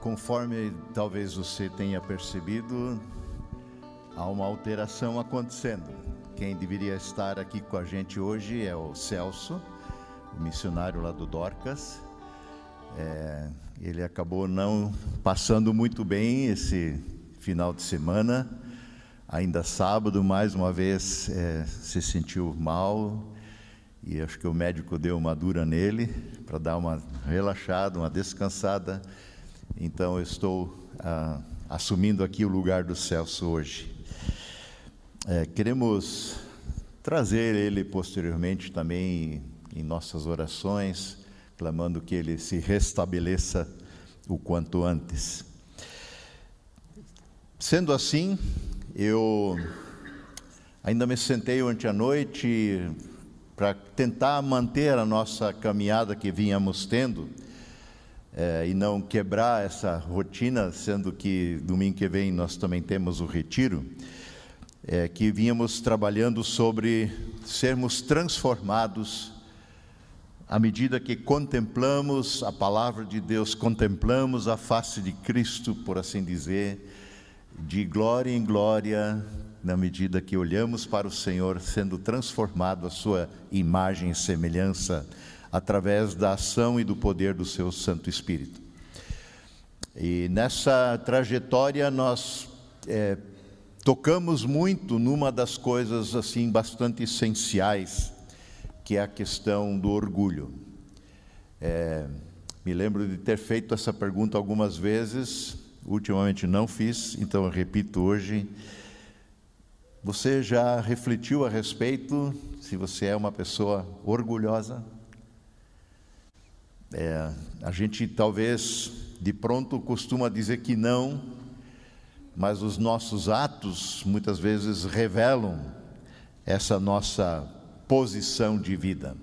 Conforme talvez você tenha percebido, há uma alteração acontecendo. Quem deveria estar aqui com a gente hoje é o Celso, o missionário lá do Dorcas. É, ele acabou não passando muito bem esse final de semana. Ainda sábado, mais uma vez, é, se sentiu mal e acho que o médico deu uma dura nele para dar uma relaxada, uma descansada. Então, eu estou ah, assumindo aqui o lugar do Celso hoje. É, queremos trazer ele posteriormente também em nossas orações, clamando que ele se restabeleça o quanto antes. Sendo assim, eu ainda me sentei ontem à noite para tentar manter a nossa caminhada que vínhamos tendo é, e não quebrar essa rotina, sendo que domingo que vem nós também temos o retiro, é, que vínhamos trabalhando sobre sermos transformados à medida que contemplamos a palavra de Deus, contemplamos a face de Cristo, por assim dizer, de glória em glória, na medida que olhamos para o Senhor sendo transformado a sua imagem e semelhança através da ação e do poder do seu Santo Espírito. E nessa trajetória nós é, tocamos muito numa das coisas assim bastante essenciais, que é a questão do orgulho. É, me lembro de ter feito essa pergunta algumas vezes, ultimamente não fiz, então eu repito hoje. Você já refletiu a respeito se você é uma pessoa orgulhosa? É, a gente talvez de pronto costuma dizer que não, mas os nossos atos muitas vezes revelam essa nossa posição de vida,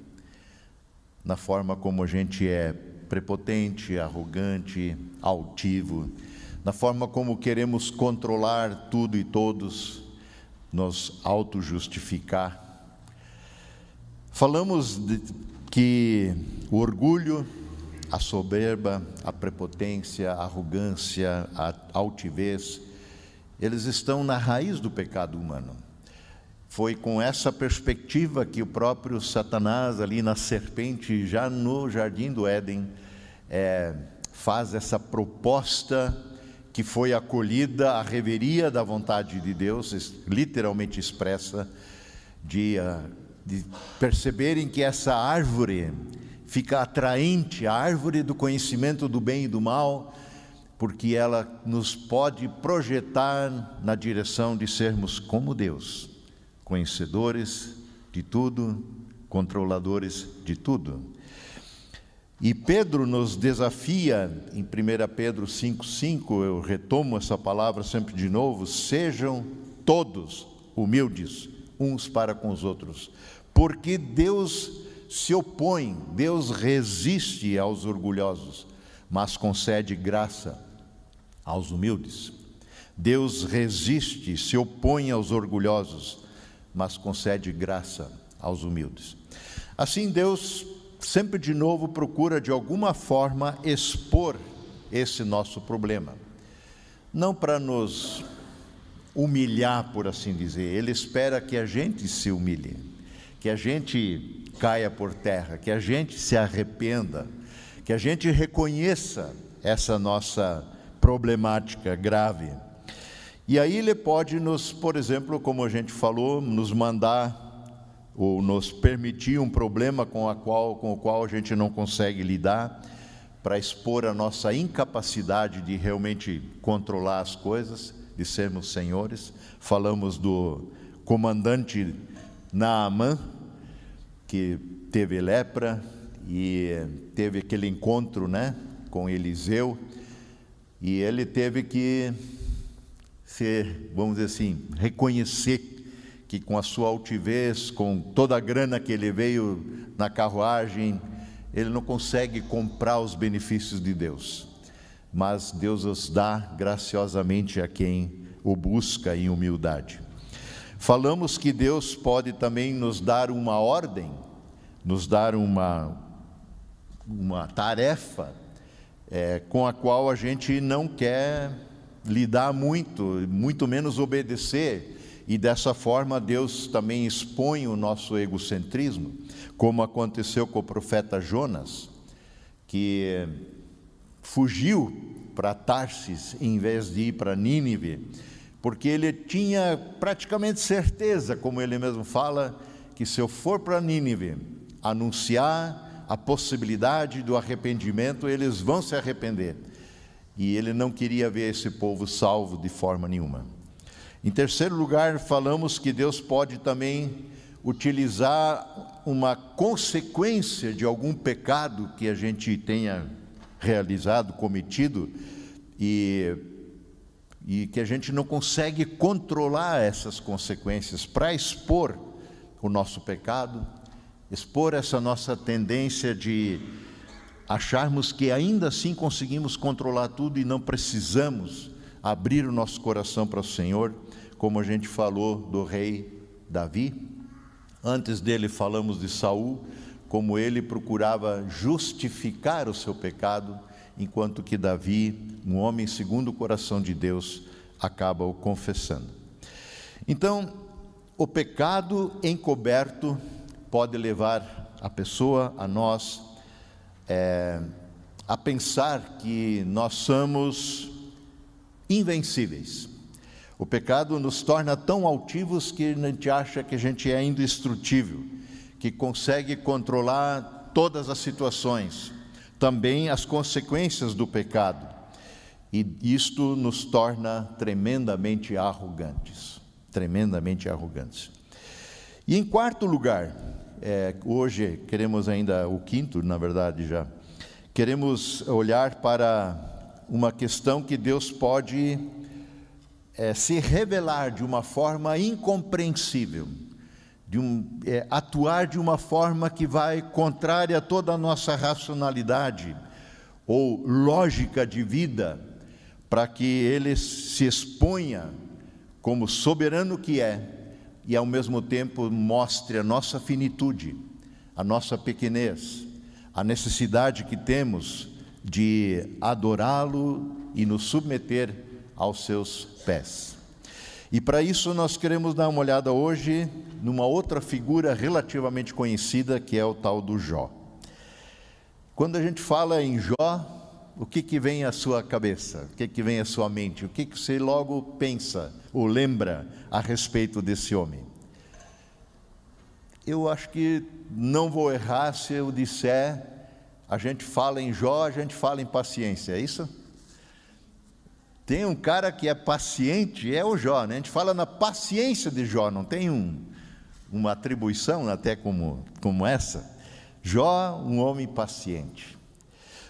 na forma como a gente é prepotente, arrogante, altivo, na forma como queremos controlar tudo e todos, nos auto-justificar. Falamos de, que o orgulho a soberba, a prepotência, a arrogância, a altivez, eles estão na raiz do pecado humano. Foi com essa perspectiva que o próprio Satanás, ali na serpente, já no jardim do Éden, é, faz essa proposta que foi acolhida à reveria da vontade de Deus, literalmente expressa, de, ah, de perceberem que essa árvore fica atraente a árvore do conhecimento do bem e do mal, porque ela nos pode projetar na direção de sermos como Deus, conhecedores de tudo, controladores de tudo. E Pedro nos desafia em 1 Pedro 5,5, eu retomo essa palavra sempre de novo: sejam todos humildes uns para com os outros, porque Deus se opõe, Deus resiste aos orgulhosos, mas concede graça aos humildes. Deus resiste, se opõe aos orgulhosos, mas concede graça aos humildes. Assim, Deus sempre de novo procura de alguma forma expor esse nosso problema. Não para nos humilhar, por assim dizer, Ele espera que a gente se humilhe, que a gente caia por terra, que a gente se arrependa, que a gente reconheça essa nossa problemática grave. E aí ele pode nos, por exemplo, como a gente falou, nos mandar ou nos permitir um problema com, a qual, com o qual a gente não consegue lidar, para expor a nossa incapacidade de realmente controlar as coisas, de sermos senhores. Falamos do comandante Naamã, que teve lepra e teve aquele encontro, né, com Eliseu, e ele teve que ser, vamos dizer assim, reconhecer que com a sua altivez, com toda a grana que ele veio na carruagem, ele não consegue comprar os benefícios de Deus. Mas Deus os dá graciosamente a quem o busca em humildade. Falamos que Deus pode também nos dar uma ordem, nos dar uma, uma tarefa é, com a qual a gente não quer lidar muito, muito menos obedecer, e dessa forma Deus também expõe o nosso egocentrismo, como aconteceu com o profeta Jonas, que fugiu para Tarsis em vez de ir para Nínive, porque ele tinha praticamente certeza, como ele mesmo fala, que se eu for para Nínive anunciar a possibilidade do arrependimento, eles vão se arrepender. E ele não queria ver esse povo salvo de forma nenhuma. Em terceiro lugar, falamos que Deus pode também utilizar uma consequência de algum pecado que a gente tenha realizado, cometido, e, e que a gente não consegue controlar essas consequências para expor o nosso pecado, expor essa nossa tendência de acharmos que ainda assim conseguimos controlar tudo e não precisamos abrir o nosso coração para o Senhor, como a gente falou do rei Davi. Antes dele falamos de Saul, como ele procurava justificar o seu pecado, enquanto que Davi, um homem segundo o coração de Deus, acaba o confessando. Então, o pecado encoberto pode levar a pessoa, a nós, é, a pensar que nós somos invencíveis. O pecado nos torna tão altivos que a gente acha que a gente é indestrutível que consegue controlar todas as situações, também as consequências do pecado. E isto nos torna tremendamente arrogantes, tremendamente arrogantes. E em quarto lugar, é, hoje queremos ainda o quinto, na verdade já, queremos olhar para uma questão que Deus pode é, se revelar de uma forma incompreensível de um, é, atuar de uma forma que vai contrária a toda a nossa racionalidade ou lógica de vida, para que ele se exponha como soberano que é e ao mesmo tempo mostre a nossa finitude, a nossa pequenez, a necessidade que temos de adorá-lo e nos submeter aos seus pés. E para isso nós queremos dar uma olhada hoje numa outra figura relativamente conhecida, que é o tal do Jó. Quando a gente fala em Jó, o que, que vem à sua cabeça? O que, que vem à sua mente? O que, que você logo pensa ou lembra a respeito desse homem? Eu acho que não vou errar se eu disser, a gente fala em Jó, a gente fala em paciência, é isso? Tem um cara que é paciente, é o Jó, né? A gente fala na paciência de Jó, não tem um, uma atribuição até como, como essa. Jó, um homem paciente.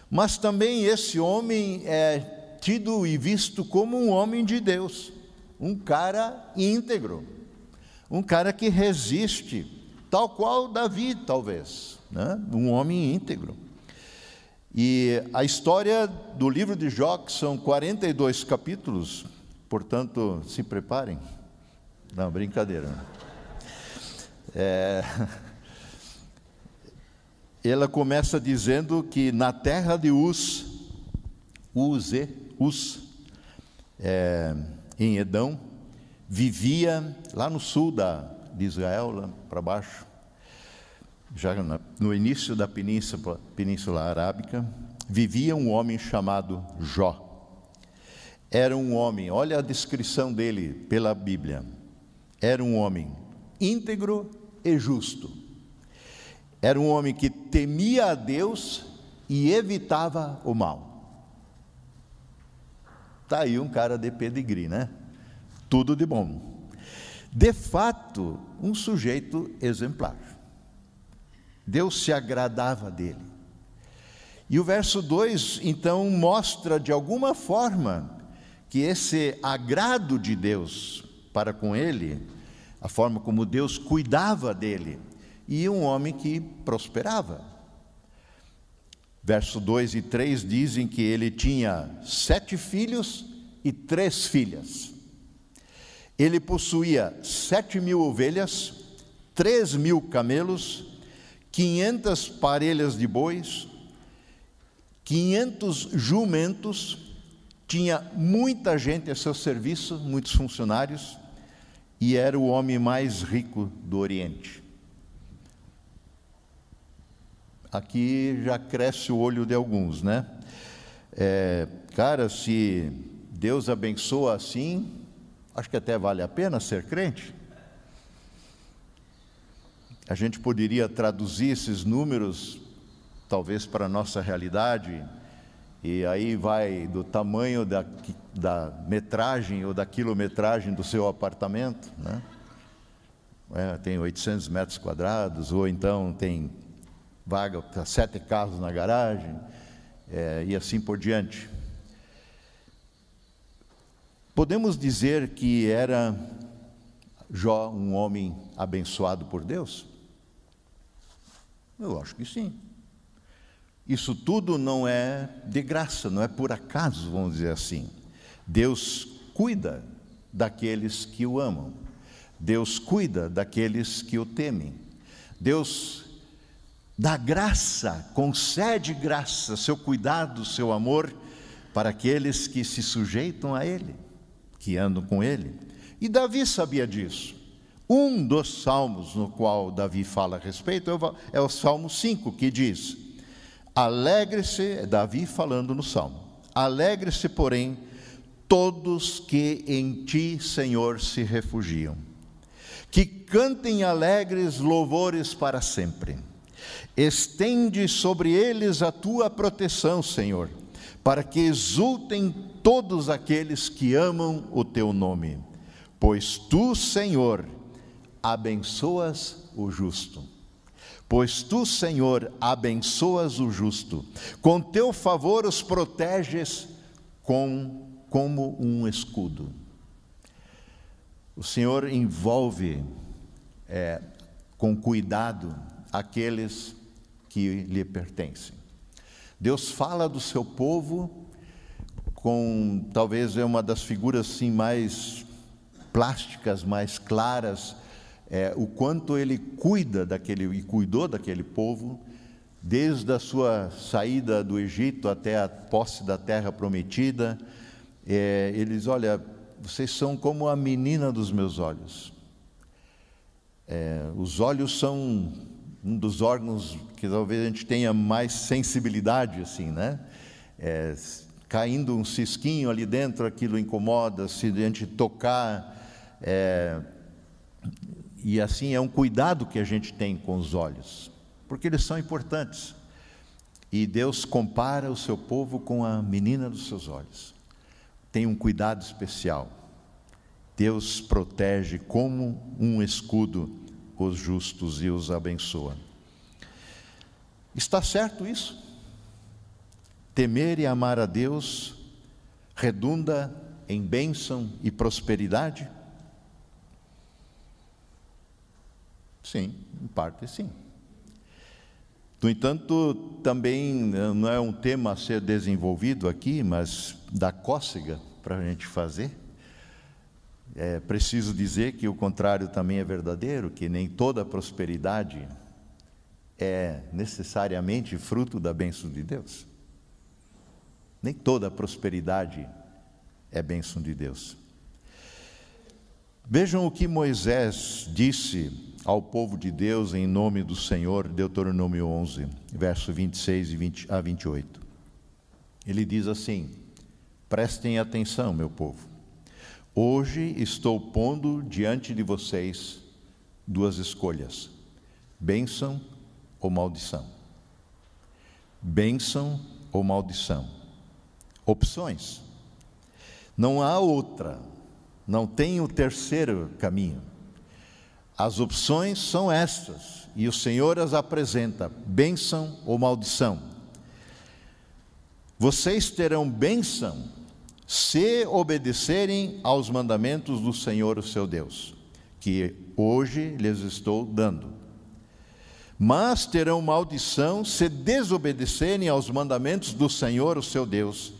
Mas também esse homem é tido e visto como um homem de Deus, um cara íntegro, um cara que resiste, tal qual Davi, talvez, né? um homem íntegro. E a história do livro de Jó, que são 42 capítulos, portanto, se preparem. Não, brincadeira. É... Ela começa dizendo que na terra de Uz, Uze, Uz, é, em Edão, vivia lá no sul da, de Israel, lá para baixo, já no início da península, península Arábica, vivia um homem chamado Jó. Era um homem, olha a descrição dele pela Bíblia. Era um homem íntegro e justo. Era um homem que temia a Deus e evitava o mal. Está aí um cara de pedigree, né? Tudo de bom. De fato, um sujeito exemplar. Deus se agradava dele. E o verso 2 então mostra de alguma forma que esse agrado de Deus para com ele, a forma como Deus cuidava dele, e um homem que prosperava. Verso 2 e 3 dizem que ele tinha sete filhos e três filhas. Ele possuía sete mil ovelhas, três mil camelos 500 parelhas de bois, 500 jumentos, tinha muita gente a seu serviço, muitos funcionários, e era o homem mais rico do Oriente. Aqui já cresce o olho de alguns, né? É, cara, se Deus abençoa assim, acho que até vale a pena ser crente. A gente poderia traduzir esses números, talvez, para a nossa realidade, e aí vai do tamanho da, da metragem ou da quilometragem do seu apartamento, né? É, tem 800 metros quadrados, ou então tem vaga para sete carros na garagem, é, e assim por diante. Podemos dizer que era Jó um homem abençoado por Deus? Eu acho que sim. Isso tudo não é de graça, não é por acaso, vamos dizer assim. Deus cuida daqueles que o amam. Deus cuida daqueles que o temem. Deus dá graça, concede graça, seu cuidado, seu amor para aqueles que se sujeitam a Ele, que andam com Ele. E Davi sabia disso. Um dos salmos no qual Davi fala a respeito é o é Salmo 5, que diz: Alegre-se, é Davi falando no salmo, alegre-se, porém, todos que em ti, Senhor, se refugiam, que cantem alegres louvores para sempre. Estende sobre eles a tua proteção, Senhor, para que exultem todos aqueles que amam o teu nome, pois tu, Senhor, abençoas o justo. Pois tu, Senhor, abençoas o justo, com teu favor os proteges com, como um escudo. O Senhor envolve é, com cuidado aqueles que lhe pertencem. Deus fala do seu povo com talvez é uma das figuras assim mais plásticas, mais claras, é, o quanto ele cuida daquele e cuidou daquele povo desde a sua saída do Egito até a posse da terra prometida. É, eles, olha, vocês são como a menina dos meus olhos. É, os olhos são um dos órgãos que talvez a gente tenha mais sensibilidade, assim, né? É, caindo um cisquinho ali dentro, aquilo incomoda, se a gente tocar. É, e assim é um cuidado que a gente tem com os olhos, porque eles são importantes. E Deus compara o seu povo com a menina dos seus olhos. Tem um cuidado especial. Deus protege como um escudo os justos e os abençoa. Está certo isso? Temer e amar a Deus redunda em bênção e prosperidade? Sim, em parte sim. No entanto, também eh, não é um tema a ser desenvolvido aqui, mas da cócega para a gente fazer. É preciso dizer que o contrário também é verdadeiro, que nem toda prosperidade é necessariamente fruto da bênção de Deus. Nem toda prosperidade é bênção de Deus. Vejam o que Moisés disse ao povo de Deus em nome do Senhor, Deuteronômio 11, verso 26 e 20 a 28. Ele diz assim: Prestem atenção, meu povo. Hoje estou pondo diante de vocês duas escolhas: bênção ou maldição. Bênção ou maldição. Opções. Não há outra, não tem o terceiro caminho. As opções são estas, e o Senhor as apresenta: bênção ou maldição. Vocês terão bênção se obedecerem aos mandamentos do Senhor, o seu Deus, que hoje lhes estou dando. Mas terão maldição se desobedecerem aos mandamentos do Senhor, o seu Deus,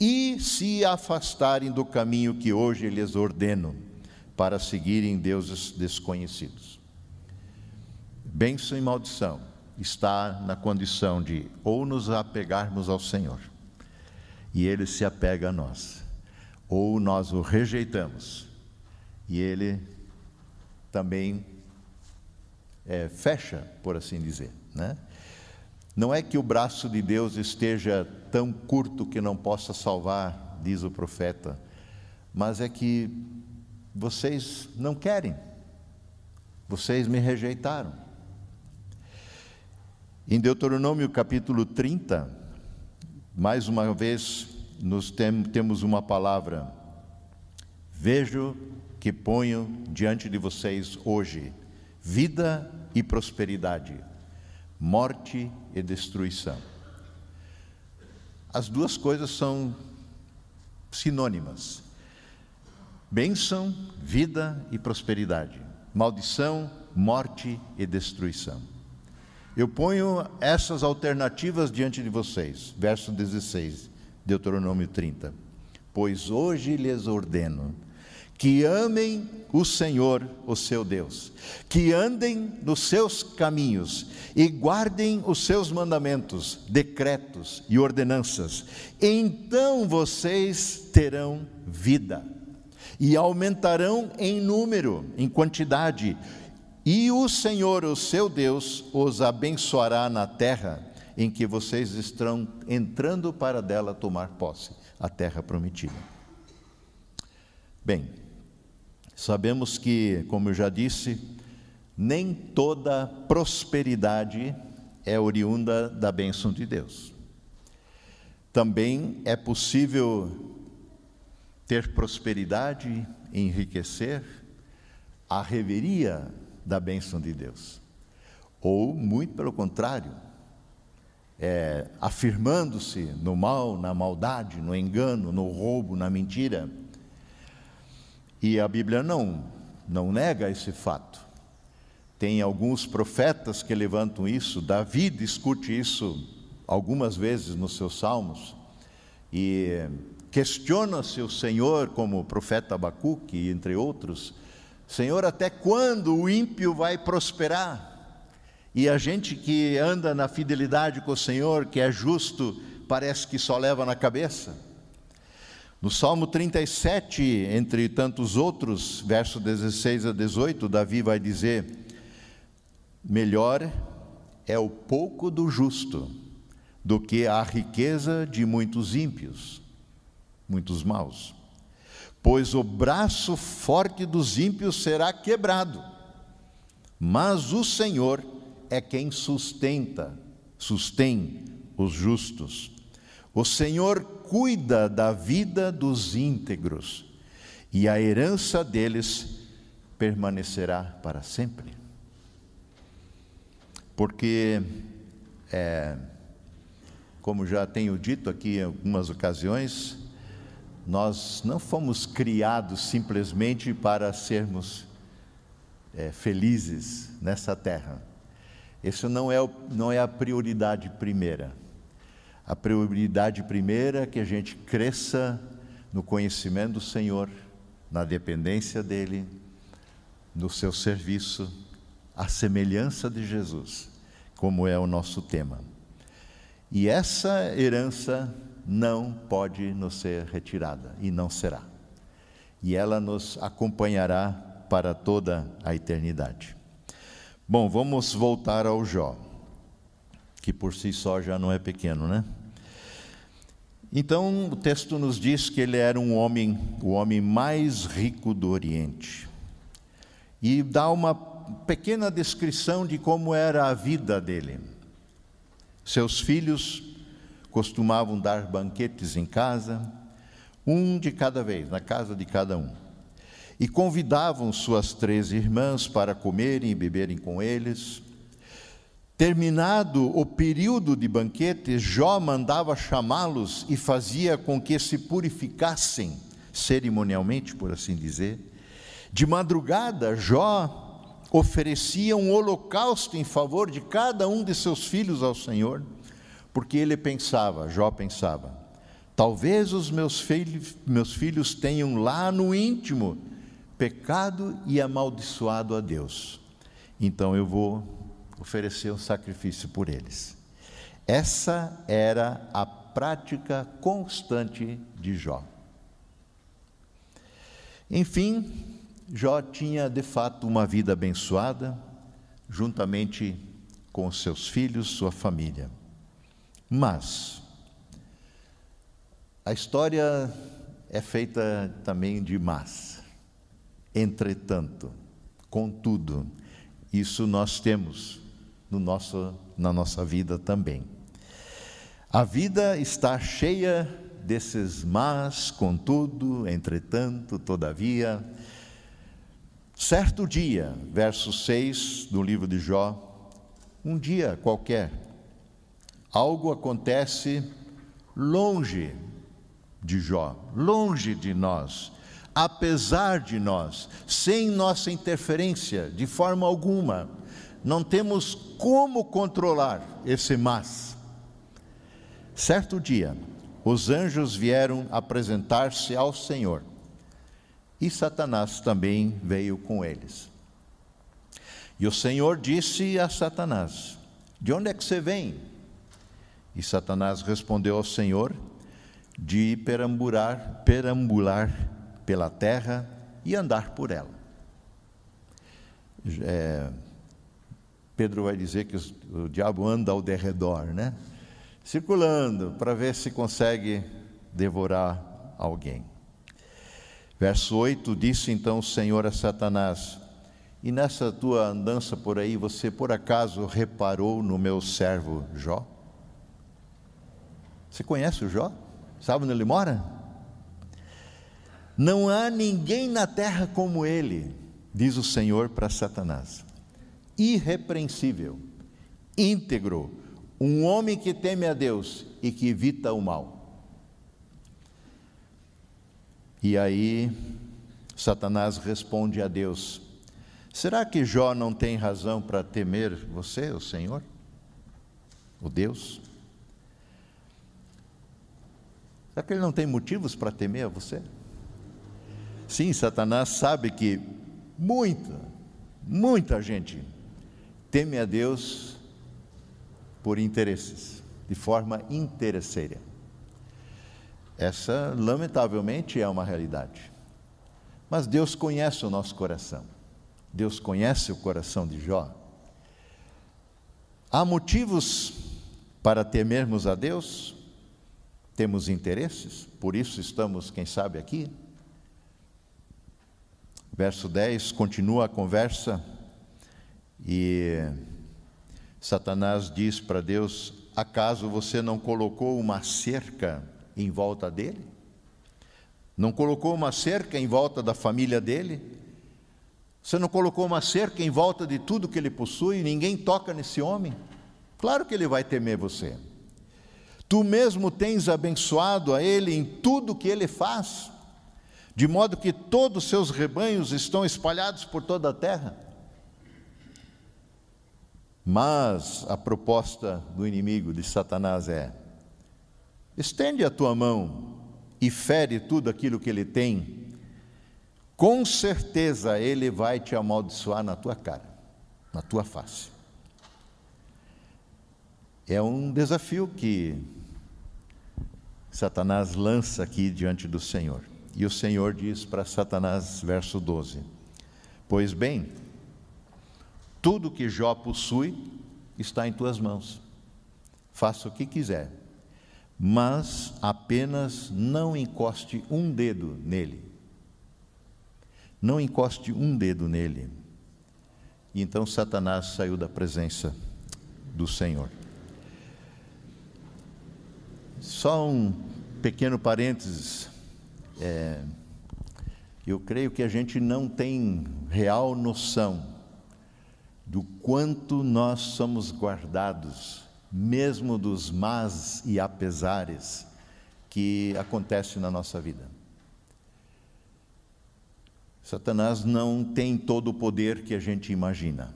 e se afastarem do caminho que hoje lhes ordeno, para seguirem deuses desconhecidos. Bênção e maldição. está na condição de ou nos apegarmos ao Senhor, e Ele se apega a nós, ou nós o rejeitamos, e Ele também é, fecha, por assim dizer. Né? Não é que o braço de Deus esteja tão curto que não possa salvar, diz o profeta, mas é que vocês não querem, vocês me rejeitaram. Em Deuteronômio capítulo 30, mais uma vez, nós tem, temos uma palavra. Vejo que ponho diante de vocês hoje vida e prosperidade, morte e destruição. As duas coisas são sinônimas: bênção, vida e prosperidade, maldição, morte e destruição. Eu ponho essas alternativas diante de vocês. Verso 16, Deuteronômio 30. Pois hoje lhes ordeno que amem o Senhor, o seu Deus, que andem nos seus caminhos e guardem os seus mandamentos, decretos e ordenanças. Então vocês terão vida e aumentarão em número, em quantidade, e o Senhor, o seu Deus, os abençoará na terra em que vocês estão entrando para dela tomar posse, a terra prometida. Bem, sabemos que, como eu já disse, nem toda prosperidade é oriunda da bênção de Deus. Também é possível ter prosperidade, enriquecer, a reveria da bênção de Deus. Ou, muito pelo contrário, é, afirmando-se no mal, na maldade, no engano, no roubo, na mentira. E a Bíblia não, não nega esse fato. Tem alguns profetas que levantam isso, Davi discute isso algumas vezes nos seus salmos, e questiona-se o Senhor, como o profeta Abacuque, entre outros, Senhor, até quando o ímpio vai prosperar? E a gente que anda na fidelidade com o Senhor, que é justo, parece que só leva na cabeça. No Salmo 37, entre tantos outros, verso 16 a 18, Davi vai dizer: Melhor é o pouco do justo do que a riqueza de muitos ímpios, muitos maus pois o braço forte dos ímpios será quebrado, mas o Senhor é quem sustenta, sustém os justos. O Senhor cuida da vida dos íntegros, e a herança deles permanecerá para sempre. Porque, é, como já tenho dito aqui em algumas ocasiões, nós não fomos criados simplesmente para sermos é, felizes nessa terra. Isso não é, não é a prioridade primeira. A prioridade primeira é que a gente cresça no conhecimento do Senhor, na dependência dEle, no seu serviço, à semelhança de Jesus, como é o nosso tema. E essa herança não pode nos ser retirada e não será. E ela nos acompanhará para toda a eternidade. Bom, vamos voltar ao Jó, que por si só já não é pequeno, né? Então, o texto nos diz que ele era um homem, o homem mais rico do Oriente. E dá uma pequena descrição de como era a vida dele. Seus filhos costumavam dar banquetes em casa, um de cada vez, na casa de cada um. E convidavam suas três irmãs para comerem e beberem com eles. Terminado o período de banquetes, Jó mandava chamá-los e fazia com que se purificassem, cerimonialmente, por assim dizer. De madrugada, Jó oferecia um holocausto em favor de cada um de seus filhos ao Senhor porque ele pensava, Jó pensava, talvez os meus filhos, meus filhos tenham lá no íntimo pecado e amaldiçoado a Deus. Então eu vou oferecer um sacrifício por eles. Essa era a prática constante de Jó. Enfim, Jó tinha de fato uma vida abençoada, juntamente com seus filhos, sua família. Mas a história é feita também de mas. Entretanto, contudo, isso nós temos no nosso, na nossa vida também. A vida está cheia desses mas, contudo, entretanto, todavia. Certo dia, verso 6 do livro de Jó, um dia qualquer, algo acontece longe de Jó, longe de nós, apesar de nós, sem nossa interferência, de forma alguma. Não temos como controlar esse mas. Certo dia, os anjos vieram apresentar-se ao Senhor e Satanás também veio com eles. E o Senhor disse a Satanás: De onde é que você vem? E Satanás respondeu ao Senhor: De perambular, perambular pela terra e andar por ela. É, Pedro vai dizer que o, o diabo anda ao derredor, né? circulando para ver se consegue devorar alguém. Verso 8: Disse então o Senhor a Satanás: E nessa tua andança por aí, você por acaso reparou no meu servo Jó? Você conhece o Jó? Sabe onde ele mora? Não há ninguém na terra como ele, diz o Senhor para Satanás. Irrepreensível, íntegro, um homem que teme a Deus e que evita o mal. E aí, Satanás responde a Deus: Será que Jó não tem razão para temer você, o Senhor? O Deus? Será que ele não tem motivos para temer a você? Sim, Satanás sabe que muita, muita gente teme a Deus por interesses, de forma interesseira. Essa, lamentavelmente, é uma realidade. Mas Deus conhece o nosso coração. Deus conhece o coração de Jó. Há motivos para temermos a Deus? Temos interesses, por isso estamos, quem sabe, aqui. Verso 10 continua a conversa e Satanás diz para Deus: Acaso você não colocou uma cerca em volta dele? Não colocou uma cerca em volta da família dele? Você não colocou uma cerca em volta de tudo que ele possui? Ninguém toca nesse homem? Claro que ele vai temer você. Tu mesmo tens abençoado a ele em tudo que ele faz, de modo que todos os seus rebanhos estão espalhados por toda a terra. Mas a proposta do inimigo de Satanás é: estende a tua mão e fere tudo aquilo que ele tem, com certeza ele vai te amaldiçoar na tua cara, na tua face. É um desafio que Satanás lança aqui diante do Senhor. E o Senhor diz para Satanás, verso 12: Pois bem, tudo que Jó possui está em tuas mãos. Faça o que quiser, mas apenas não encoste um dedo nele. Não encoste um dedo nele. E então Satanás saiu da presença do Senhor. Só um pequeno parênteses. É, eu creio que a gente não tem real noção do quanto nós somos guardados, mesmo dos más e apesares que acontecem na nossa vida. Satanás não tem todo o poder que a gente imagina.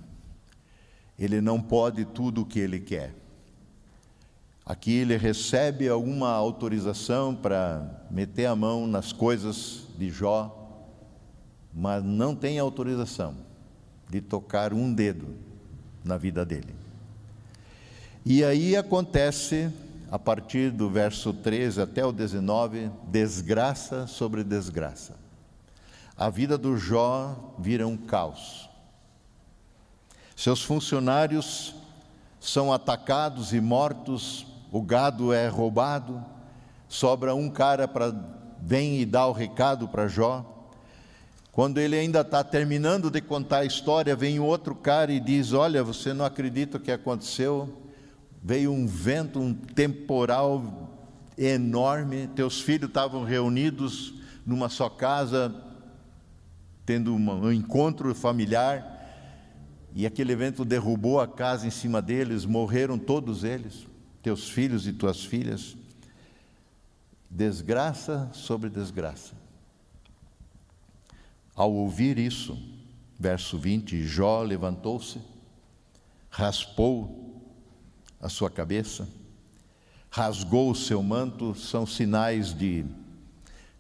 Ele não pode tudo o que ele quer. Aqui ele recebe alguma autorização para meter a mão nas coisas de Jó, mas não tem autorização de tocar um dedo na vida dele. E aí acontece, a partir do verso 13 até o 19, desgraça sobre desgraça. A vida do Jó vira um caos. Seus funcionários são atacados e mortos, o gado é roubado, sobra um cara para vem e dá o recado para Jó. Quando ele ainda está terminando de contar a história, vem outro cara e diz: Olha, você não acredita o que aconteceu? Veio um vento, um temporal enorme. Teus filhos estavam reunidos numa só casa, tendo um encontro familiar, e aquele evento derrubou a casa em cima deles, morreram todos eles, teus filhos e tuas filhas. Desgraça sobre desgraça. Ao ouvir isso, verso 20, Jó levantou-se, raspou a sua cabeça, rasgou o seu manto, são sinais de,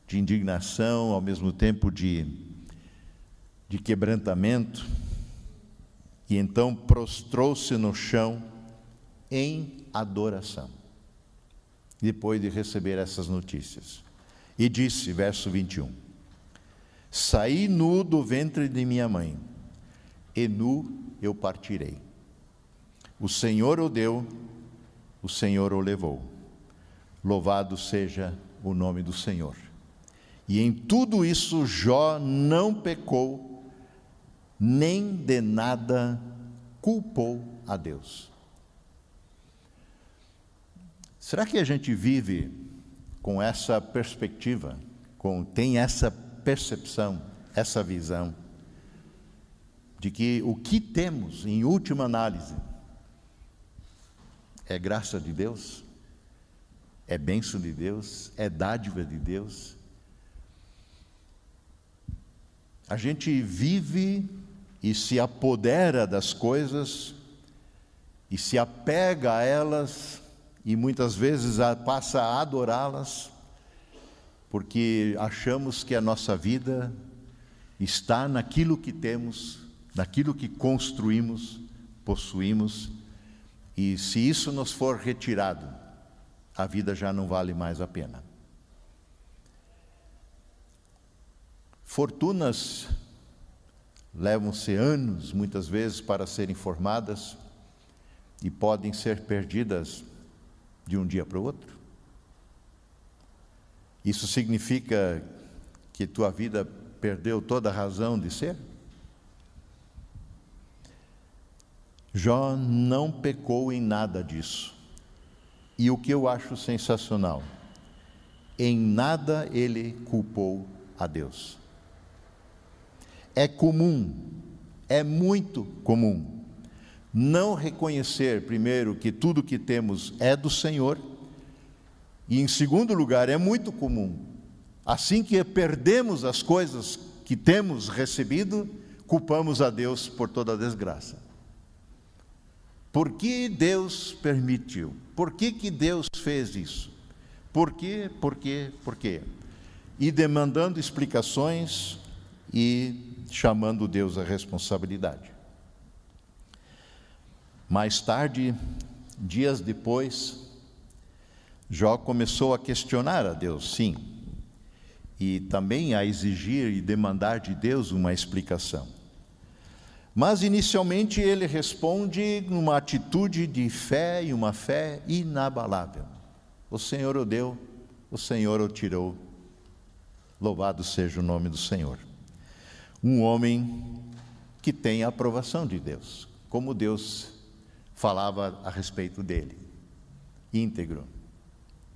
de indignação, ao mesmo tempo de, de quebrantamento, e então prostrou-se no chão em adoração, depois de receber essas notícias. E disse, verso 21, Saí nu do ventre de minha mãe, e nu eu partirei. O Senhor o deu, o Senhor o levou. Louvado seja o nome do Senhor. E em tudo isso Jó não pecou, nem de nada culpou a Deus. Será que a gente vive com essa perspectiva, com, tem essa percepção, essa visão de que o que temos, em última análise, é graça de Deus, é bênção de Deus, é dádiva de Deus. A gente vive e se apodera das coisas e se apega a elas e muitas vezes passa a adorá-las porque achamos que a nossa vida está naquilo que temos, naquilo que construímos, possuímos, e se isso nos for retirado, a vida já não vale mais a pena. Fortunas levam-se anos, muitas vezes, para serem formadas e podem ser perdidas de um dia para o outro. Isso significa que tua vida perdeu toda a razão de ser? Jó não pecou em nada disso. E o que eu acho sensacional, em nada ele culpou a Deus. É comum, é muito comum, não reconhecer, primeiro, que tudo que temos é do Senhor e em segundo lugar, é muito comum, assim que perdemos as coisas que temos recebido, culpamos a Deus por toda a desgraça. Por que Deus permitiu? Por que, que Deus fez isso? Por quê? Por quê? Por quê? E demandando explicações e chamando Deus à responsabilidade. Mais tarde, dias depois, Jó começou a questionar a Deus, sim, e também a exigir e demandar de Deus uma explicação. Mas inicialmente ele responde numa atitude de fé e uma fé inabalável. O Senhor o deu, o Senhor o tirou. Louvado seja o nome do Senhor. Um homem que tem a aprovação de Deus, como Deus falava a respeito dele, íntegro,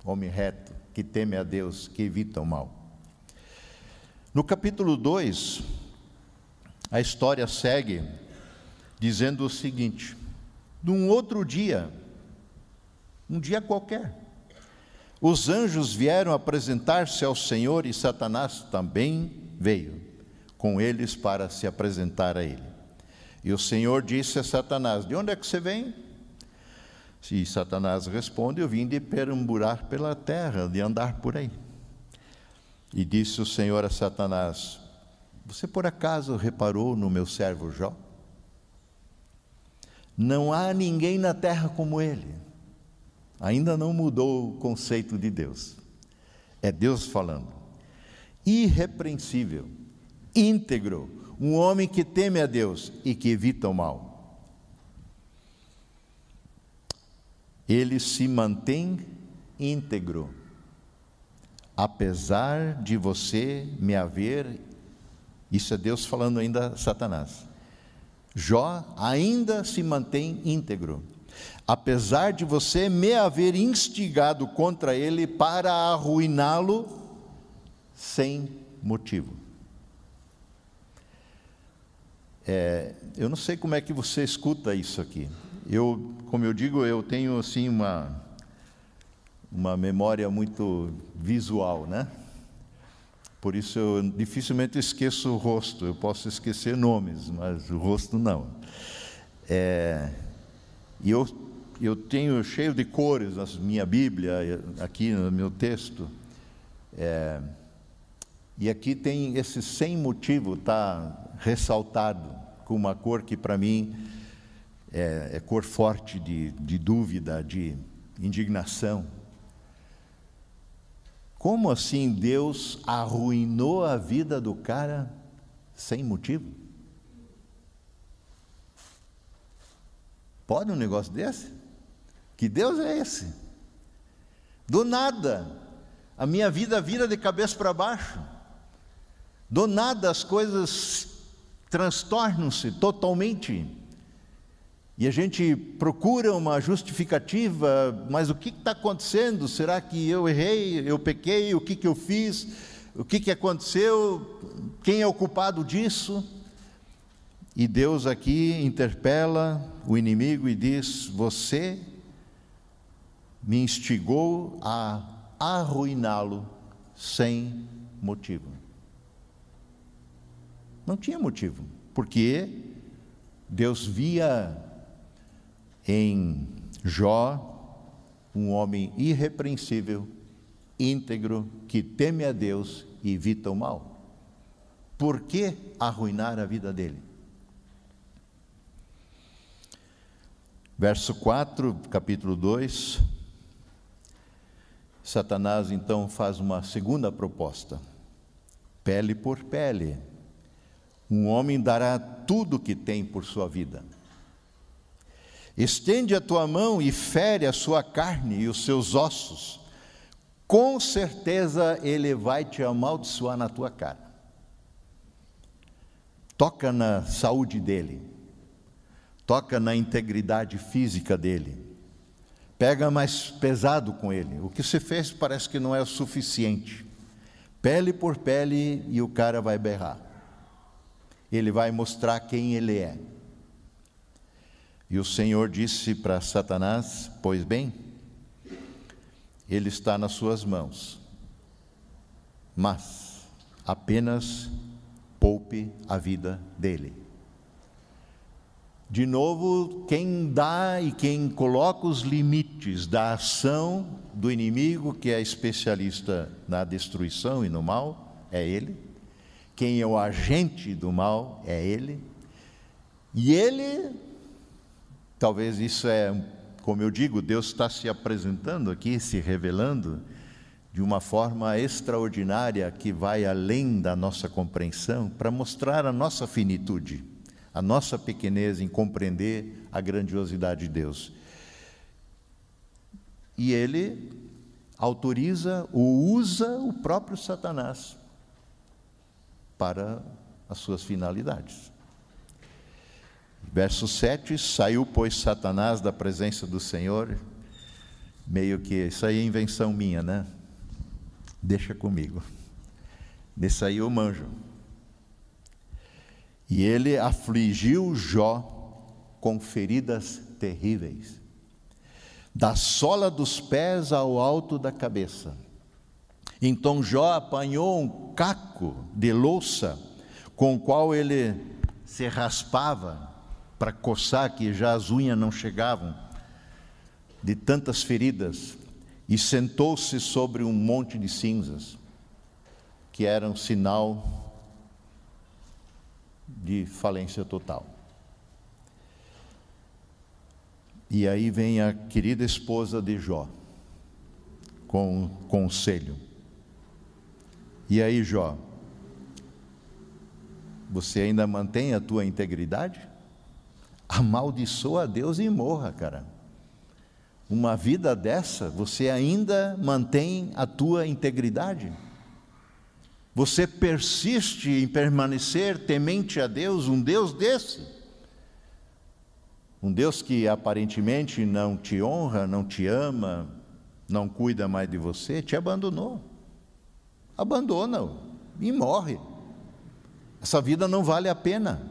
homem reto, que teme a Deus, que evita o mal. No capítulo 2, a história segue dizendo o seguinte: num outro dia, um dia qualquer, os anjos vieram apresentar-se ao Senhor e Satanás também veio com eles para se apresentar a ele. E o Senhor disse a Satanás: De onde é que você vem? Se Satanás responde, eu vim de perambular pela terra, de andar por aí. E disse o Senhor a Satanás: Você por acaso reparou no meu servo Jó? Não há ninguém na terra como ele. Ainda não mudou o conceito de Deus. É Deus falando. Irrepreensível, íntegro, um homem que teme a Deus e que evita o mal. Ele se mantém íntegro, apesar de você me haver, isso é Deus falando ainda a Satanás. Jó ainda se mantém íntegro, apesar de você me haver instigado contra ele para arruiná-lo sem motivo. É, eu não sei como é que você escuta isso aqui. Eu, como eu digo, eu tenho assim uma uma memória muito visual, né? Por isso eu dificilmente esqueço o rosto. Eu posso esquecer nomes, mas o rosto não. É, e eu, eu tenho cheio de cores na minha Bíblia, aqui no meu texto. É, e aqui tem esse sem motivo, está ressaltado com uma cor que para mim é, é, cor forte de, de dúvida, de indignação. Como assim Deus arruinou a vida do cara sem motivo? Pode um negócio desse? Que Deus é esse? Do nada, a minha vida vira de cabeça para baixo. Do nada as coisas transtornam-se totalmente. E a gente procura uma justificativa, mas o que está acontecendo? Será que eu errei, eu pequei, o que, que eu fiz, o que, que aconteceu, quem é o culpado disso? E Deus aqui interpela o inimigo e diz: Você me instigou a arruiná-lo sem motivo. Não tinha motivo, porque Deus via em Jó, um homem irrepreensível, íntegro, que teme a Deus e evita o mal. Por que arruinar a vida dele? Verso 4, capítulo 2. Satanás então faz uma segunda proposta: pele por pele. Um homem dará tudo o que tem por sua vida. Estende a tua mão e fere a sua carne e os seus ossos. Com certeza ele vai te amaldiçoar na tua cara. Toca na saúde dele. Toca na integridade física dele. Pega mais pesado com ele. O que você fez parece que não é o suficiente. Pele por pele e o cara vai berrar. Ele vai mostrar quem ele é. E o Senhor disse para Satanás: Pois bem, ele está nas suas mãos, mas apenas poupe a vida dele. De novo, quem dá e quem coloca os limites da ação do inimigo, que é especialista na destruição e no mal, é ele. Quem é o agente do mal é ele. E ele Talvez isso é, como eu digo, Deus está se apresentando aqui, se revelando de uma forma extraordinária que vai além da nossa compreensão, para mostrar a nossa finitude, a nossa pequenez em compreender a grandiosidade de Deus. E ele autoriza ou usa o próprio Satanás para as suas finalidades. Verso 7: Saiu, pois, Satanás da presença do Senhor, meio que, isso aí é invenção minha, né? Deixa comigo. Nesse aí eu manjo. E ele afligiu Jó com feridas terríveis, da sola dos pés ao alto da cabeça. Então Jó apanhou um caco de louça com o qual ele se raspava para coçar, que já as unhas não chegavam, de tantas feridas, e sentou-se sobre um monte de cinzas, que era um sinal de falência total. E aí vem a querida esposa de Jó, com conselho. E aí, Jó, você ainda mantém a tua integridade? Amaldiçoa a Deus e morra, cara. Uma vida dessa, você ainda mantém a tua integridade? Você persiste em permanecer temente a Deus, um Deus desse? Um Deus que aparentemente não te honra, não te ama, não cuida mais de você, te abandonou. Abandona-o e morre. Essa vida não vale a pena.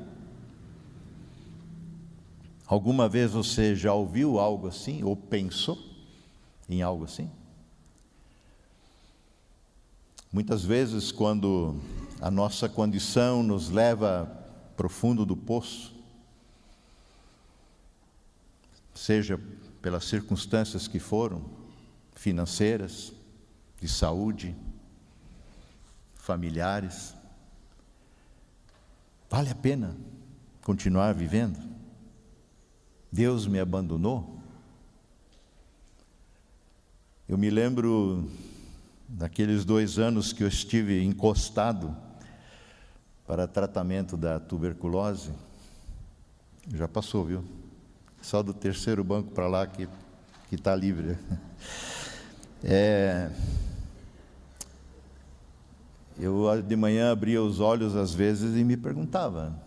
Alguma vez você já ouviu algo assim ou pensou em algo assim? Muitas vezes, quando a nossa condição nos leva para o fundo do poço, seja pelas circunstâncias que foram, financeiras, de saúde, familiares, vale a pena continuar vivendo? Deus me abandonou? Eu me lembro daqueles dois anos que eu estive encostado para tratamento da tuberculose, já passou, viu? Só do terceiro banco para lá que está livre. É, eu de manhã abria os olhos às vezes e me perguntava: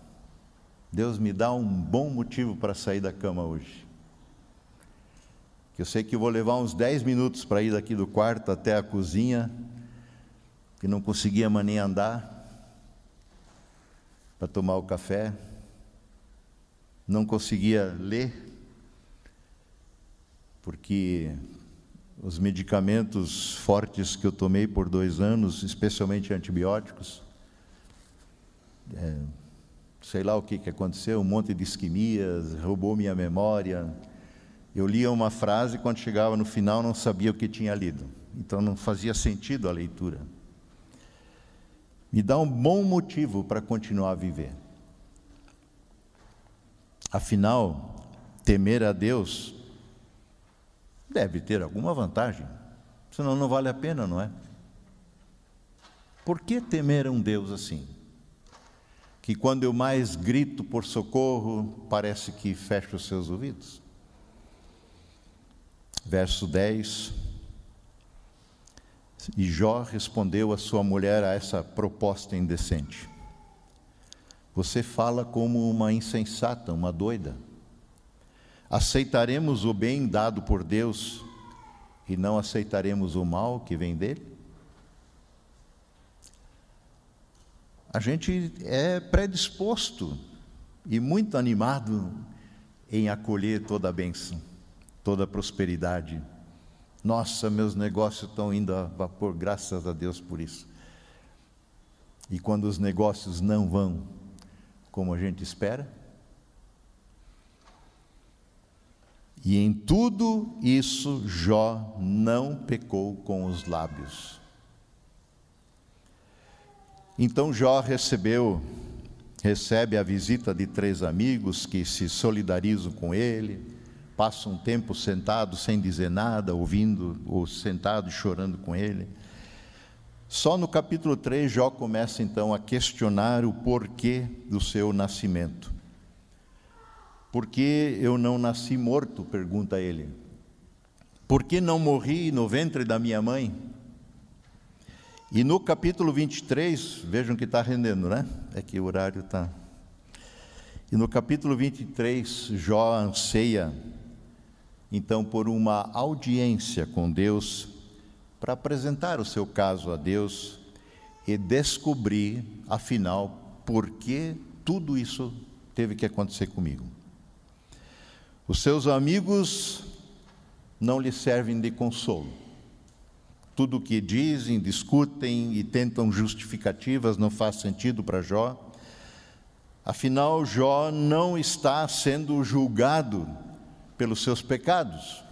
Deus me dá um bom motivo para sair da cama hoje. Que eu sei que eu vou levar uns 10 minutos para ir daqui do quarto até a cozinha, que não conseguia mais nem andar, para tomar o café, não conseguia ler, porque os medicamentos fortes que eu tomei por dois anos, especialmente antibióticos, é, sei lá o que, que aconteceu, um monte de isquemias, roubou minha memória, eu lia uma frase e quando chegava no final não sabia o que tinha lido. Então não fazia sentido a leitura. Me dá um bom motivo para continuar a viver. Afinal, temer a Deus deve ter alguma vantagem, senão não vale a pena, não é? Por que temer um Deus assim? Que quando eu mais grito por socorro, parece que fecha os seus ouvidos? verso 10. E Jó respondeu a sua mulher a essa proposta indecente: Você fala como uma insensata, uma doida. Aceitaremos o bem dado por Deus e não aceitaremos o mal que vem dele? A gente é predisposto e muito animado em acolher toda a bênção toda a prosperidade. Nossa, meus negócios estão indo a vapor, graças a Deus por isso. E quando os negócios não vão como a gente espera, e em tudo isso Jó não pecou com os lábios. Então Jó recebeu, recebe a visita de três amigos que se solidarizam com ele passa um tempo sentado sem dizer nada, ouvindo, ou sentado chorando com ele. Só no capítulo 3, Jó começa então a questionar o porquê do seu nascimento. Por que eu não nasci morto? pergunta ele. Por que não morri no ventre da minha mãe? E no capítulo 23, vejam que está rendendo, né? É que o horário está. E no capítulo 23, Jó anseia então por uma audiência com Deus para apresentar o seu caso a Deus e descobrir, afinal, por que tudo isso teve que acontecer comigo. Os seus amigos não lhe servem de consolo. Tudo o que dizem, discutem e tentam justificativas não faz sentido para Jó. Afinal, Jó não está sendo julgado pelos seus pecados.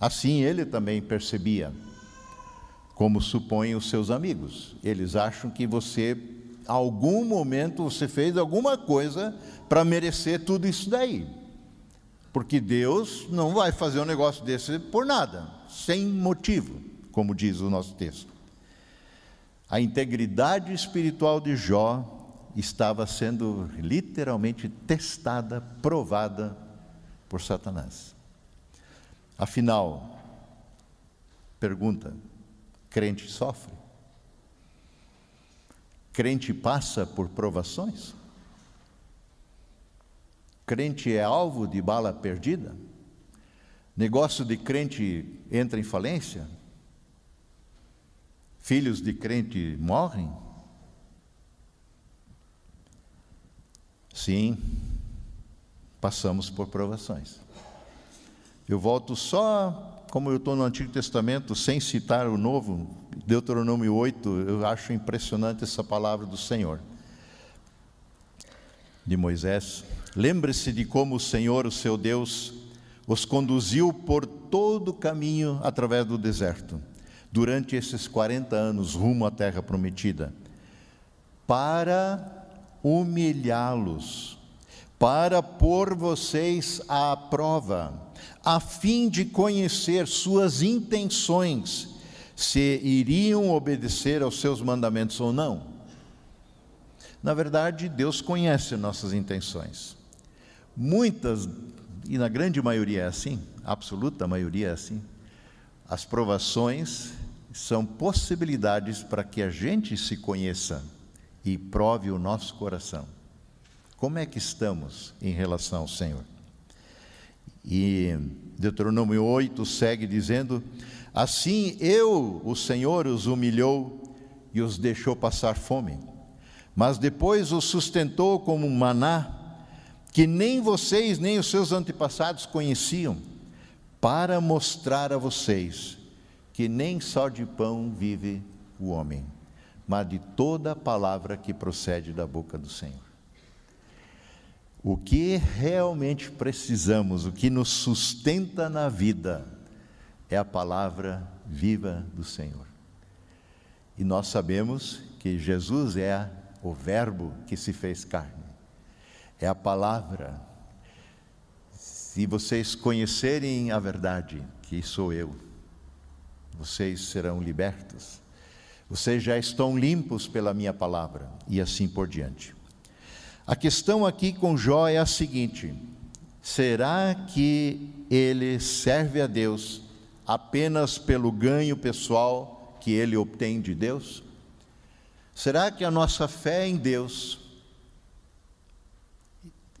Assim ele também percebia, como supõem os seus amigos. Eles acham que você, algum momento, você fez alguma coisa para merecer tudo isso daí. Porque Deus não vai fazer um negócio desse por nada, sem motivo, como diz o nosso texto. A integridade espiritual de Jó estava sendo literalmente testada, provada por Satanás. Afinal, pergunta: crente sofre? Crente passa por provações? Crente é alvo de bala perdida? Negócio de crente entra em falência? Filhos de crente morrem? Sim, passamos por provações. Eu volto só, como eu estou no Antigo Testamento, sem citar o Novo, Deuteronômio 8, eu acho impressionante essa palavra do Senhor, de Moisés. Lembre-se de como o Senhor, o seu Deus, os conduziu por todo o caminho através do deserto, durante esses 40 anos, rumo à terra prometida, para humilhá-los, para pôr vocês à prova, a fim de conhecer suas intenções, se iriam obedecer aos seus mandamentos ou não. Na verdade, Deus conhece nossas intenções. Muitas, e na grande maioria é assim, absoluta maioria é assim, as provações são possibilidades para que a gente se conheça e prove o nosso coração. Como é que estamos em relação ao Senhor? E Deuteronômio 8 segue dizendo: Assim eu, o Senhor, os humilhou e os deixou passar fome, mas depois os sustentou como um maná, que nem vocês nem os seus antepassados conheciam, para mostrar a vocês que nem só de pão vive o homem mas de toda a palavra que procede da boca do Senhor. O que realmente precisamos, o que nos sustenta na vida, é a palavra viva do Senhor. E nós sabemos que Jesus é o Verbo que se fez carne, é a palavra. Se vocês conhecerem a verdade, que sou eu, vocês serão libertos vocês já estão limpos pela minha palavra, e assim por diante. A questão aqui com Jó é a seguinte: será que ele serve a Deus apenas pelo ganho pessoal que ele obtém de Deus? Será que a nossa fé em Deus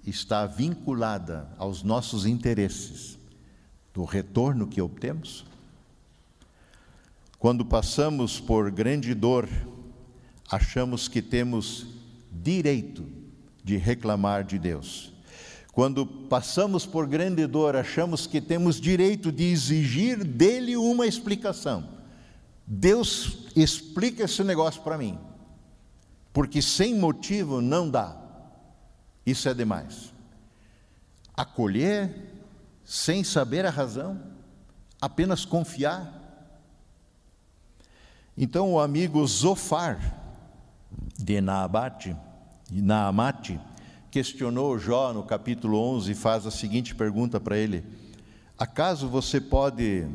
está vinculada aos nossos interesses, do retorno que obtemos? Quando passamos por grande dor, achamos que temos direito de reclamar de Deus. Quando passamos por grande dor, achamos que temos direito de exigir dele uma explicação. Deus explica esse negócio para mim, porque sem motivo não dá. Isso é demais. Acolher sem saber a razão, apenas confiar. Então o amigo Zofar de Naabate, Naamate questionou Jó no capítulo 11 e faz a seguinte pergunta para ele: Acaso você pode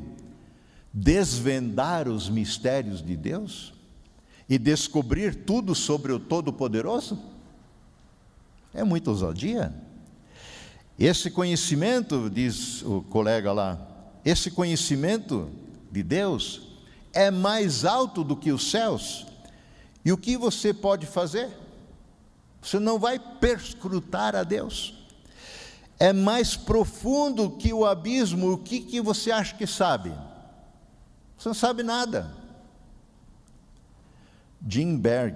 desvendar os mistérios de Deus e descobrir tudo sobre o Todo-Poderoso? É muita ousadia. Esse conhecimento, diz o colega lá, esse conhecimento de Deus é mais alto do que os céus. E o que você pode fazer? Você não vai perscrutar a Deus. É mais profundo que o abismo. O que, que você acha que sabe? Você não sabe nada. Jim Berg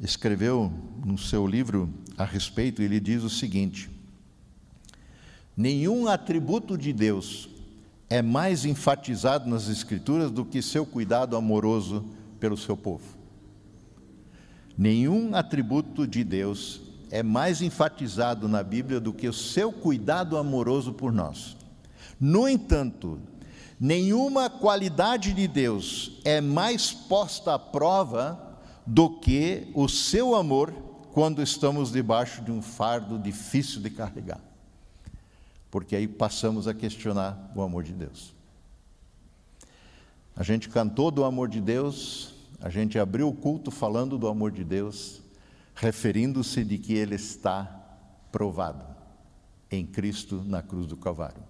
escreveu no seu livro a respeito, ele diz o seguinte: nenhum atributo de Deus é mais enfatizado nas Escrituras do que seu cuidado amoroso pelo seu povo. Nenhum atributo de Deus é mais enfatizado na Bíblia do que o seu cuidado amoroso por nós. No entanto, nenhuma qualidade de Deus é mais posta à prova do que o seu amor quando estamos debaixo de um fardo difícil de carregar. porque aí passamos a questionar o amor de Deus. A gente cantou do amor de Deus, a gente abriu o culto falando do amor de Deus, referindo-se de que ele está provado em Cristo na cruz do Calvário.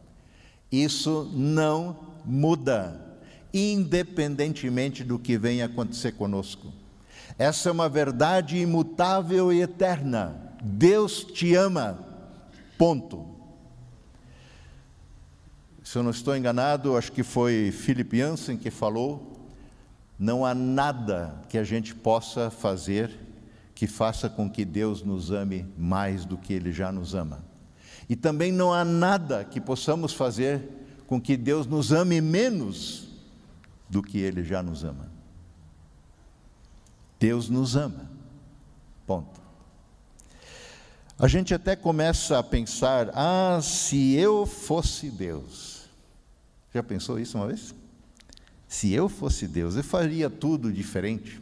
Isso não muda, independentemente do que venha acontecer conosco. Essa é uma verdade imutável e eterna. Deus te ama. Ponto. Se eu não estou enganado, acho que foi Philip Jansen que falou: não há nada que a gente possa fazer que faça com que Deus nos ame mais do que Ele já nos ama. E também não há nada que possamos fazer com que Deus nos ame menos do que Ele já nos ama. Deus nos ama. Ponto. A gente até começa a pensar: ah, se eu fosse Deus. Já pensou isso uma vez? Se eu fosse Deus, eu faria tudo diferente.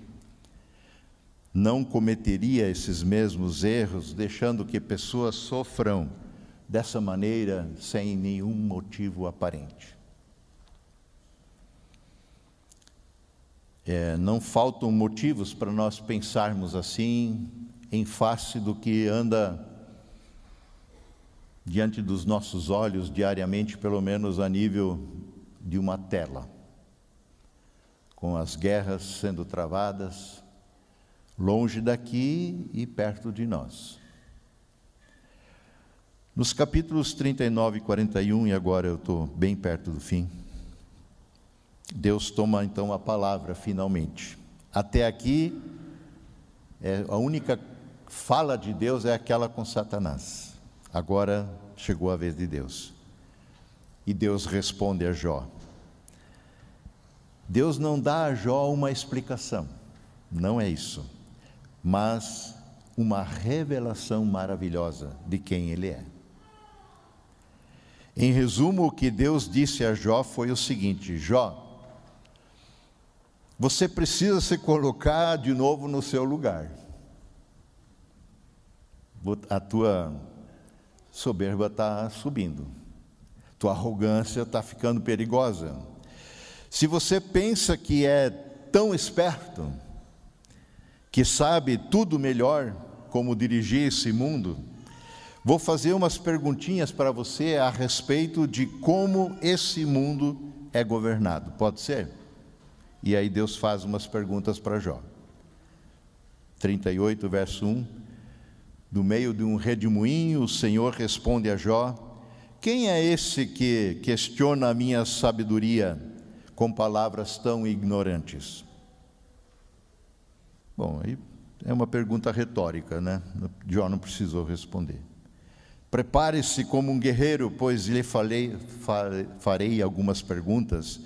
Não cometeria esses mesmos erros, deixando que pessoas sofram dessa maneira sem nenhum motivo aparente. É, não faltam motivos para nós pensarmos assim, em face do que anda diante dos nossos olhos diariamente, pelo menos a nível de uma tela, com as guerras sendo travadas, longe daqui e perto de nós. Nos capítulos 39 e 41, e agora eu estou bem perto do fim, Deus toma então a palavra finalmente. Até aqui, é, a única fala de Deus é aquela com Satanás. Agora chegou a vez de Deus. E Deus responde a Jó. Deus não dá a Jó uma explicação, não é isso, mas uma revelação maravilhosa de quem ele é. Em resumo, o que Deus disse a Jó foi o seguinte: Jó, você precisa se colocar de novo no seu lugar. A tua soberba está subindo, tua arrogância está ficando perigosa. Se você pensa que é tão esperto, que sabe tudo melhor como dirigir esse mundo, vou fazer umas perguntinhas para você a respeito de como esse mundo é governado. Pode ser? E aí Deus faz umas perguntas para Jó. 38, verso 1. Do meio de um redemoinho, o Senhor responde a Jó: Quem é esse que questiona a minha sabedoria com palavras tão ignorantes? Bom, aí é uma pergunta retórica, né? Jó não precisou responder. Prepare-se como um guerreiro, pois lhe falei, farei algumas perguntas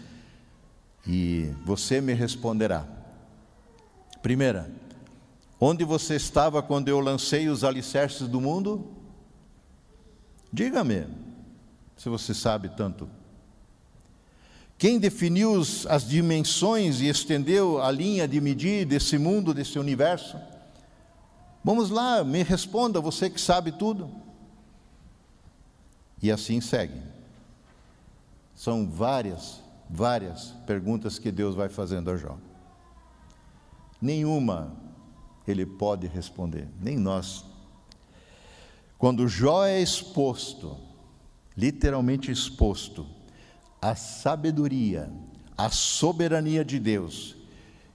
e você me responderá. Primeira, onde você estava quando eu lancei os alicerces do mundo? Diga-me, se você sabe tanto. Quem definiu as dimensões e estendeu a linha de medir desse mundo, desse universo? Vamos lá, me responda, você que sabe tudo. E assim segue. São várias várias perguntas que Deus vai fazendo a Jó. Nenhuma ele pode responder, nem nós. Quando Jó é exposto, literalmente exposto, à sabedoria, à soberania de Deus,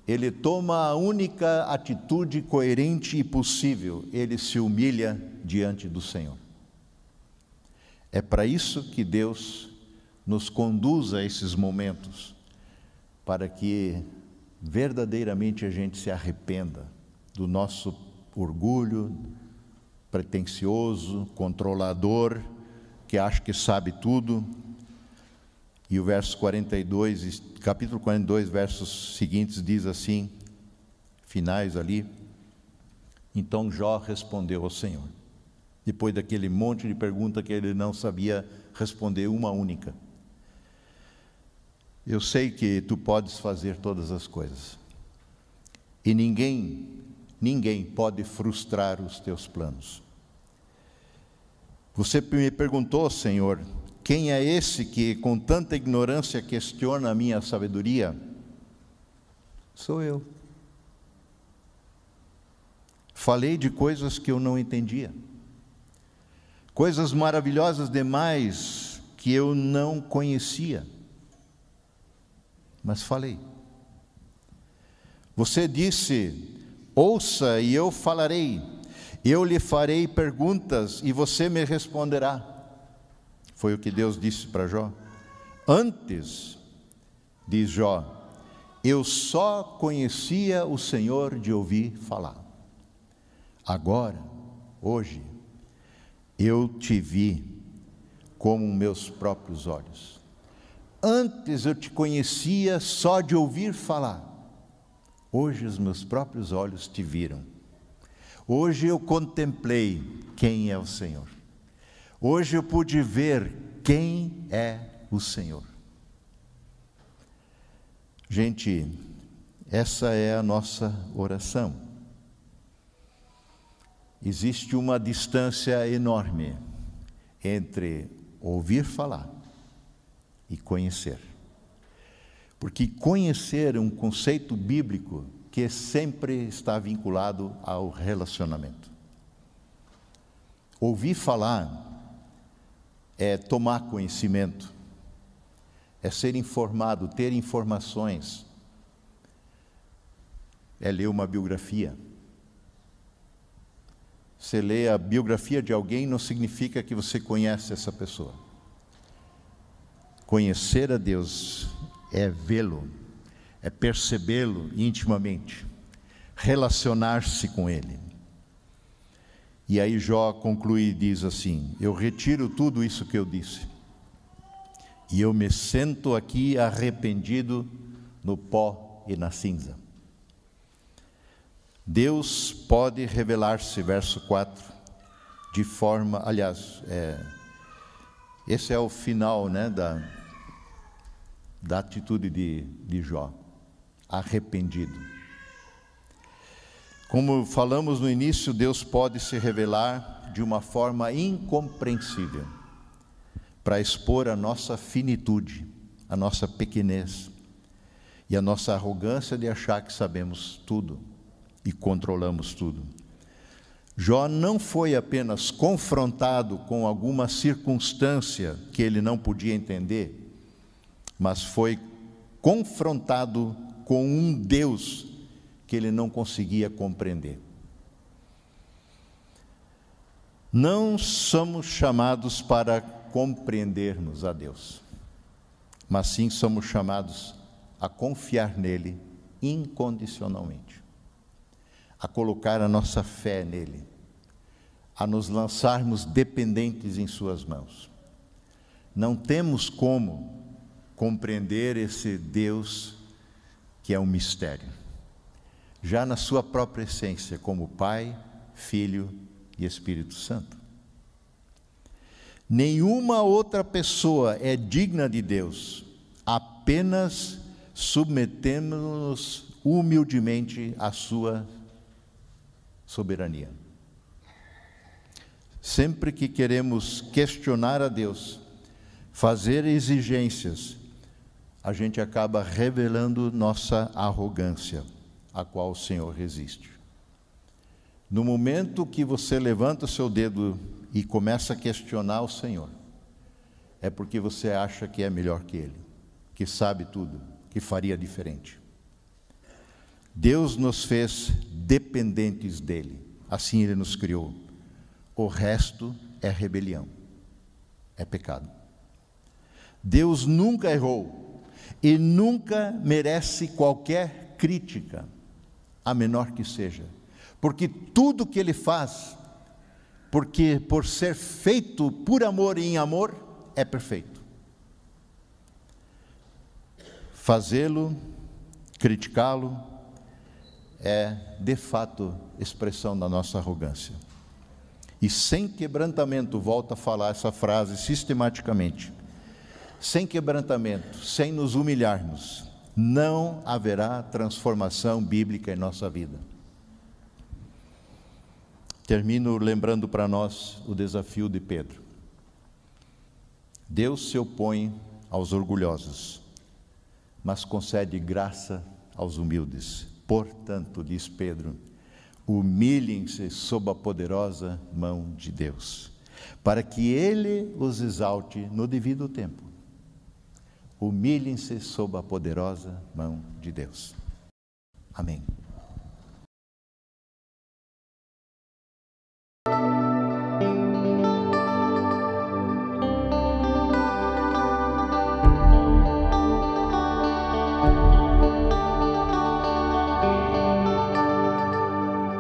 ele toma a única atitude coerente e possível, ele se humilha diante do Senhor. É para isso que Deus nos conduza a esses momentos, para que verdadeiramente a gente se arrependa do nosso orgulho pretensioso, controlador, que acha que sabe tudo. E o verso 42, capítulo 42, versos seguintes diz assim, finais ali. Então Jó respondeu ao Senhor, depois daquele monte de pergunta que ele não sabia responder uma única. Eu sei que tu podes fazer todas as coisas. E ninguém, ninguém pode frustrar os teus planos. Você me perguntou, Senhor, quem é esse que com tanta ignorância questiona a minha sabedoria? Sou eu. Falei de coisas que eu não entendia, coisas maravilhosas demais que eu não conhecia, mas falei. Você disse: ouça e eu falarei eu lhe farei perguntas e você me responderá. Foi o que Deus disse para Jó. Antes, diz Jó, eu só conhecia o Senhor de ouvir falar. Agora, hoje, eu te vi como meus próprios olhos. Antes eu te conhecia só de ouvir falar. Hoje os meus próprios olhos te viram. Hoje eu contemplei quem é o Senhor. Hoje eu pude ver quem é o Senhor. Gente, essa é a nossa oração. Existe uma distância enorme entre ouvir falar e conhecer. Porque conhecer é um conceito bíblico que sempre está vinculado ao relacionamento. Ouvir falar é tomar conhecimento, é ser informado, ter informações, é ler uma biografia. Você lê a biografia de alguém não significa que você conhece essa pessoa. Conhecer a Deus é vê-lo é percebê-lo intimamente, relacionar-se com ele. E aí Jó conclui e diz assim: Eu retiro tudo isso que eu disse, e eu me sento aqui arrependido no pó e na cinza. Deus pode revelar-se, verso 4, de forma, aliás, é, esse é o final né, da, da atitude de, de Jó arrependido. Como falamos no início, Deus pode se revelar de uma forma incompreensível para expor a nossa finitude, a nossa pequenez e a nossa arrogância de achar que sabemos tudo e controlamos tudo. Jó não foi apenas confrontado com alguma circunstância que ele não podia entender, mas foi confrontado com um Deus que ele não conseguia compreender. Não somos chamados para compreendermos a Deus, mas sim somos chamados a confiar nele incondicionalmente, a colocar a nossa fé nele, a nos lançarmos dependentes em Suas mãos. Não temos como compreender esse Deus que é um mistério. Já na sua própria essência, como Pai, Filho e Espírito Santo. Nenhuma outra pessoa é digna de Deus, apenas submetemos-nos humildemente à sua soberania. Sempre que queremos questionar a Deus, fazer exigências, a gente acaba revelando nossa arrogância, a qual o Senhor resiste. No momento que você levanta o seu dedo e começa a questionar o Senhor, é porque você acha que é melhor que Ele, que sabe tudo, que faria diferente. Deus nos fez dependentes dEle, assim Ele nos criou. O resto é rebelião, é pecado. Deus nunca errou, e nunca merece qualquer crítica, a menor que seja, porque tudo que ele faz, porque por ser feito por amor e em amor, é perfeito. Fazê-lo, criticá-lo, é de fato expressão da nossa arrogância. E sem quebrantamento, volta a falar essa frase sistematicamente sem quebrantamento, sem nos humilharmos, não haverá transformação bíblica em nossa vida. Termino lembrando para nós o desafio de Pedro. Deus se opõe aos orgulhosos, mas concede graça aos humildes. Portanto, diz Pedro, humilhem-se sob a poderosa mão de Deus, para que Ele os exalte no devido tempo. Humilhem-se sob a poderosa mão de Deus. Amém.